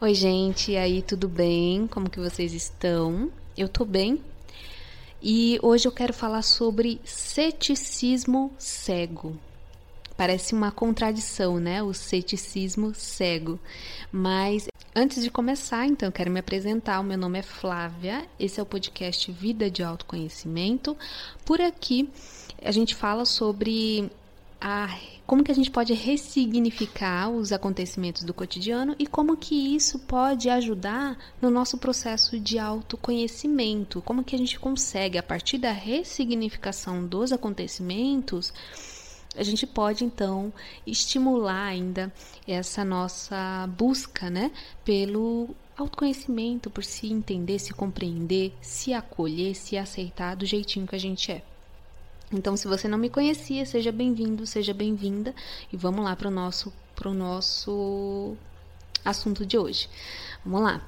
Oi, gente, e aí, tudo bem? Como que vocês estão? Eu tô bem. E hoje eu quero falar sobre ceticismo cego. Parece uma contradição, né? O ceticismo cego. Mas antes de começar, então, eu quero me apresentar. O meu nome é Flávia. Esse é o podcast Vida de Autoconhecimento. Por aqui a gente fala sobre a, como que a gente pode ressignificar os acontecimentos do cotidiano e como que isso pode ajudar no nosso processo de autoconhecimento, como que a gente consegue a partir da ressignificação dos acontecimentos a gente pode então estimular ainda essa nossa busca, né, pelo autoconhecimento, por se entender, se compreender, se acolher, se aceitar do jeitinho que a gente é. Então, se você não me conhecia, seja bem-vindo, seja bem-vinda e vamos lá para o nosso, pro nosso assunto de hoje. Vamos lá.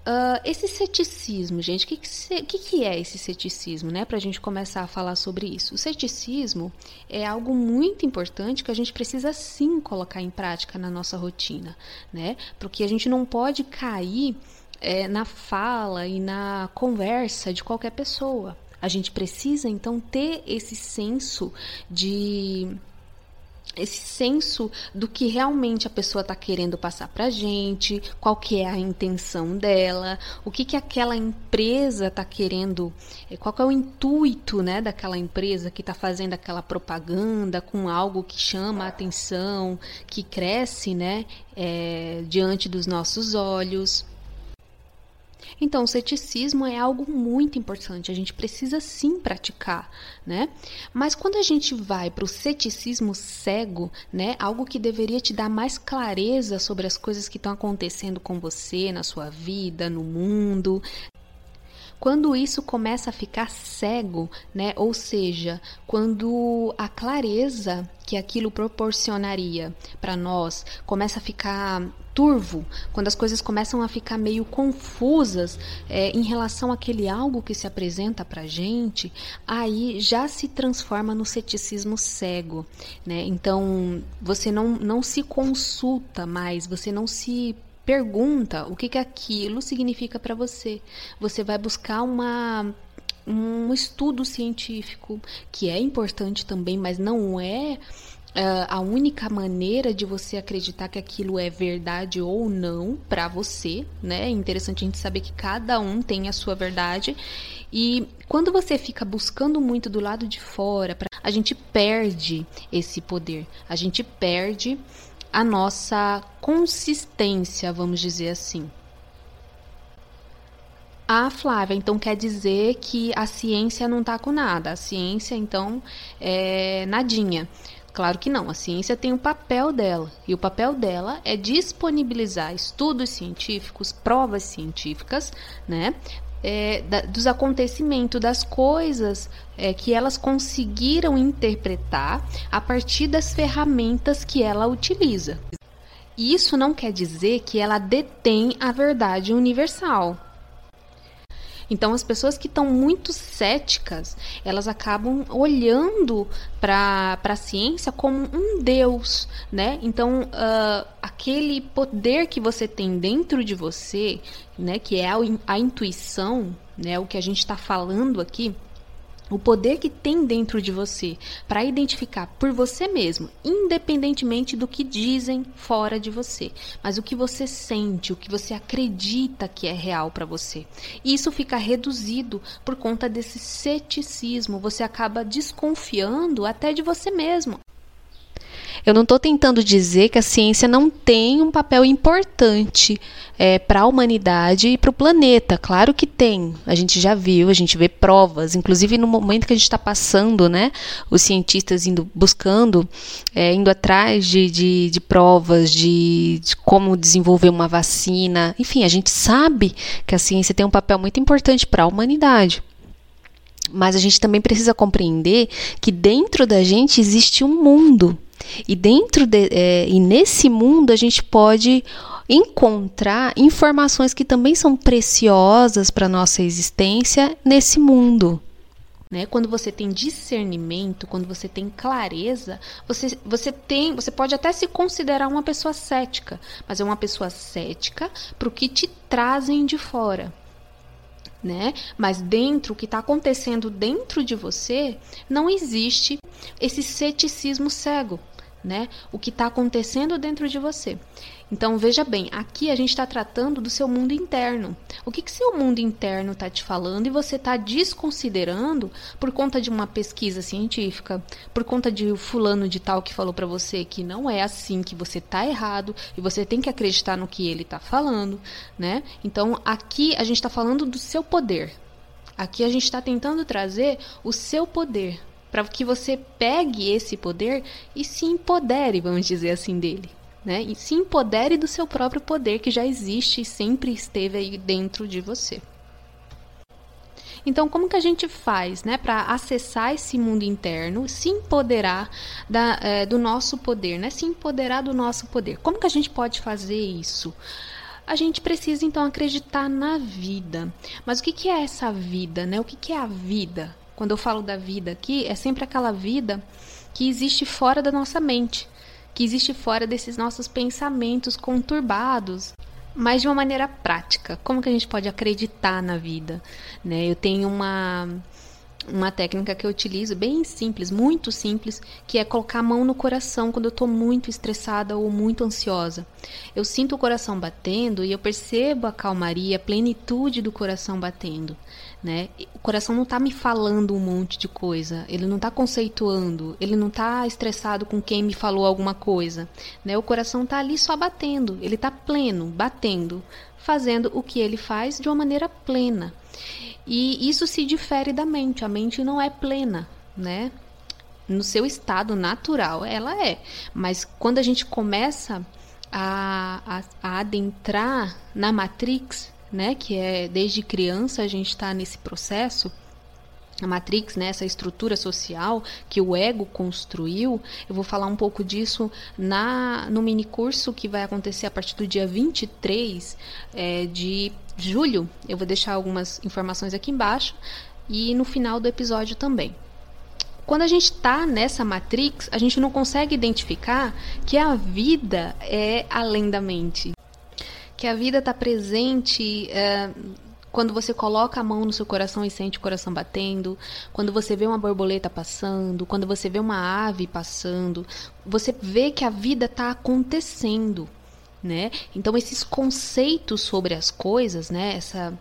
Uh, esse ceticismo, gente, o que, que, que, é esse ceticismo, né? Para a gente começar a falar sobre isso. O ceticismo é algo muito importante que a gente precisa sim colocar em prática na nossa rotina, né? Porque a gente não pode cair é, na fala e na conversa de qualquer pessoa. A gente precisa então ter esse senso de esse senso do que realmente a pessoa está querendo passar para a gente, qual que é a intenção dela, o que que aquela empresa está querendo, eh, qual que é o intuito, né, daquela empresa que está fazendo aquela propaganda com algo que chama a atenção, que cresce, né, é, diante dos nossos olhos. Então, o ceticismo é algo muito importante, a gente precisa sim praticar, né? Mas quando a gente vai para o ceticismo cego, né, algo que deveria te dar mais clareza sobre as coisas que estão acontecendo com você, na sua vida, no mundo, quando isso começa a ficar cego, né? Ou seja, quando a clareza que aquilo proporcionaria para nós começa a ficar turvo, quando as coisas começam a ficar meio confusas é, em relação àquele algo que se apresenta para gente, aí já se transforma no ceticismo cego, né? Então você não, não se consulta mais, você não se pergunta o que, que aquilo significa para você. Você vai buscar uma um estudo científico que é importante também, mas não é Uh, a única maneira de você acreditar que aquilo é verdade ou não para você, né? É interessante a gente saber que cada um tem a sua verdade. E quando você fica buscando muito do lado de fora, a gente perde esse poder. A gente perde a nossa consistência, vamos dizer assim. Ah, Flávia, então quer dizer que a ciência não está com nada. A ciência, então, é nadinha. Claro que não, a ciência tem o um papel dela, e o papel dela é disponibilizar estudos científicos, provas científicas, né, é, da, dos acontecimentos, das coisas é, que elas conseguiram interpretar a partir das ferramentas que ela utiliza. Isso não quer dizer que ela detém a verdade universal. Então, as pessoas que estão muito céticas, elas acabam olhando para a ciência como um Deus, né? Então, uh, aquele poder que você tem dentro de você, né, que é a, a intuição, né, o que a gente está falando aqui, o poder que tem dentro de você para identificar por você mesmo, independentemente do que dizem fora de você, mas o que você sente, o que você acredita que é real para você. Isso fica reduzido por conta desse ceticismo, você acaba desconfiando até de você mesmo. Eu não estou tentando dizer que a ciência não tem um papel importante é, para a humanidade e para o planeta. Claro que tem. A gente já viu, a gente vê provas. Inclusive no momento que a gente está passando, né, os cientistas indo buscando, é, indo atrás de, de, de provas de, de como desenvolver uma vacina. Enfim, a gente sabe que a ciência tem um papel muito importante para a humanidade. Mas a gente também precisa compreender que dentro da gente existe um mundo e dentro de, é, e nesse mundo a gente pode encontrar informações que também são preciosas para nossa existência nesse mundo. Né? Quando você tem discernimento, quando você tem clareza, você, você tem, você pode até se considerar uma pessoa cética, mas é uma pessoa cética para o que te trazem de fora. Né? Mas dentro, o que está acontecendo dentro de você, não existe esse ceticismo cego né? O que está acontecendo dentro de você. Então veja bem, aqui a gente está tratando do seu mundo interno. O que, que seu mundo interno está te falando e você está desconsiderando por conta de uma pesquisa científica, por conta de fulano de tal que falou para você que não é assim, que você está errado e você tem que acreditar no que ele está falando, né? Então aqui a gente está falando do seu poder. Aqui a gente está tentando trazer o seu poder, para que você pegue esse poder e se empodere, vamos dizer assim, dele. Né? E se empodere do seu próprio poder que já existe e sempre esteve aí dentro de você. Então, como que a gente faz né, para acessar esse mundo interno, se empoderar da, é, do nosso poder, né? se empoderar do nosso poder? Como que a gente pode fazer isso? A gente precisa então acreditar na vida. Mas o que, que é essa vida? Né? O que, que é a vida? Quando eu falo da vida aqui, é sempre aquela vida que existe fora da nossa mente, que existe fora desses nossos pensamentos conturbados, mas de uma maneira prática. Como que a gente pode acreditar na vida? Né? Eu tenho uma uma técnica que eu utilizo bem simples, muito simples, que é colocar a mão no coração quando eu estou muito estressada ou muito ansiosa. Eu sinto o coração batendo e eu percebo a calmaria, a plenitude do coração batendo. Né? O coração não está me falando um monte de coisa, ele não está conceituando, ele não está estressado com quem me falou alguma coisa. Né? O coração está ali só batendo, ele está pleno, batendo, fazendo o que ele faz de uma maneira plena. E isso se difere da mente. A mente não é plena, né? No seu estado natural, ela é. Mas quando a gente começa a, a, a adentrar na Matrix, né? Que é desde criança a gente está nesse processo a Matrix, né, essa estrutura social que o ego construiu. Eu vou falar um pouco disso na no mini curso que vai acontecer a partir do dia 23 é, de julho. Eu vou deixar algumas informações aqui embaixo e no final do episódio também. Quando a gente está nessa matrix, a gente não consegue identificar que a vida é além da mente, que a vida está presente. É, quando você coloca a mão no seu coração e sente o coração batendo, quando você vê uma borboleta passando, quando você vê uma ave passando, você vê que a vida está acontecendo, né? Então esses conceitos sobre as coisas, né? Essa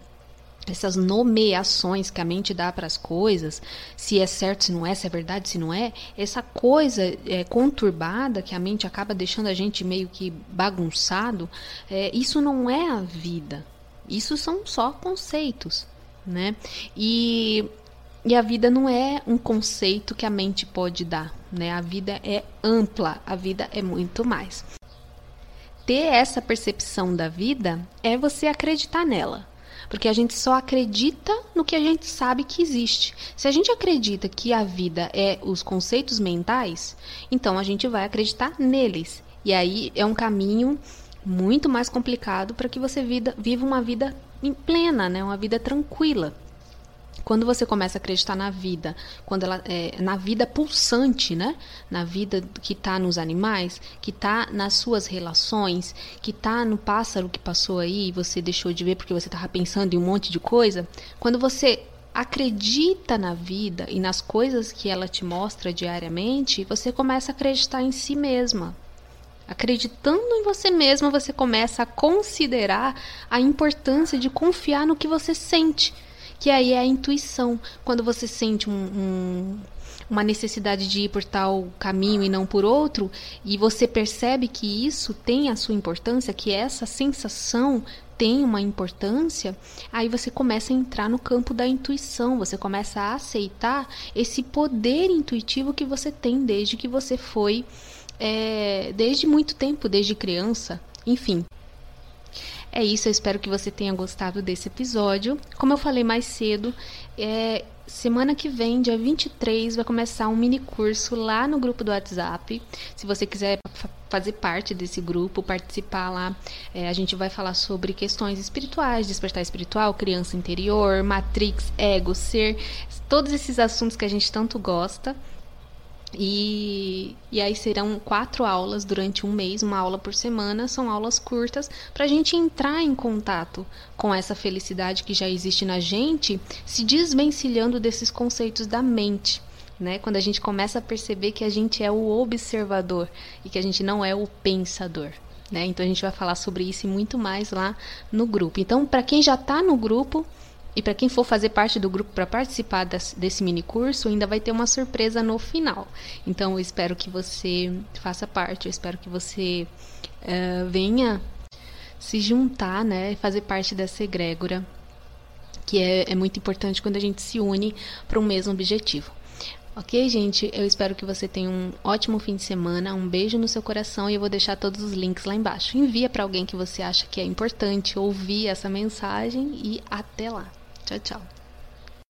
essas nomeações que a mente dá para as coisas, se é certo, se não é, se é verdade, se não é, essa coisa é, conturbada que a mente acaba deixando a gente meio que bagunçado, é, isso não é a vida, isso são só conceitos, né? E, e a vida não é um conceito que a mente pode dar, né? A vida é ampla, a vida é muito mais. Ter essa percepção da vida é você acreditar nela. Porque a gente só acredita no que a gente sabe que existe. Se a gente acredita que a vida é os conceitos mentais, então a gente vai acreditar neles. E aí é um caminho muito mais complicado para que você vida, viva uma vida plena, né? uma vida tranquila. Quando você começa a acreditar na vida, quando ela é, na vida pulsante, né? Na vida que está nos animais, que está nas suas relações, que está no pássaro que passou aí e você deixou de ver porque você estava pensando em um monte de coisa. Quando você acredita na vida e nas coisas que ela te mostra diariamente, você começa a acreditar em si mesma. Acreditando em você mesma, você começa a considerar a importância de confiar no que você sente, que aí é a intuição. Quando você sente um, um, uma necessidade de ir por tal caminho e não por outro, e você percebe que isso tem a sua importância, que essa sensação tem uma importância, aí você começa a entrar no campo da intuição, você começa a aceitar esse poder intuitivo que você tem desde que você foi é, desde muito tempo, desde criança, enfim. É isso, eu espero que você tenha gostado desse episódio. Como eu falei mais cedo, é, semana que vem, dia 23, vai começar um mini curso lá no grupo do WhatsApp. Se você quiser fazer parte desse grupo, participar lá, é, a gente vai falar sobre questões espirituais, despertar espiritual, criança interior, matrix, ego, ser, todos esses assuntos que a gente tanto gosta. E, e aí serão quatro aulas durante um mês, uma aula por semana, são aulas curtas para a gente entrar em contato com essa felicidade que já existe na gente, se desvencilhando desses conceitos da mente. Né? Quando a gente começa a perceber que a gente é o observador e que a gente não é o pensador. Né? Então a gente vai falar sobre isso e muito mais lá no grupo. Então, para quem já está no grupo, e para quem for fazer parte do grupo para participar desse, desse mini curso, ainda vai ter uma surpresa no final. Então eu espero que você faça parte, eu espero que você uh, venha se juntar, né, fazer parte dessa egrégora, que é, é muito importante quando a gente se une para um mesmo objetivo. Ok, gente? Eu espero que você tenha um ótimo fim de semana. Um beijo no seu coração e eu vou deixar todos os links lá embaixo. Envia para alguém que você acha que é importante ouvir essa mensagem e até lá. Tchau, tchau.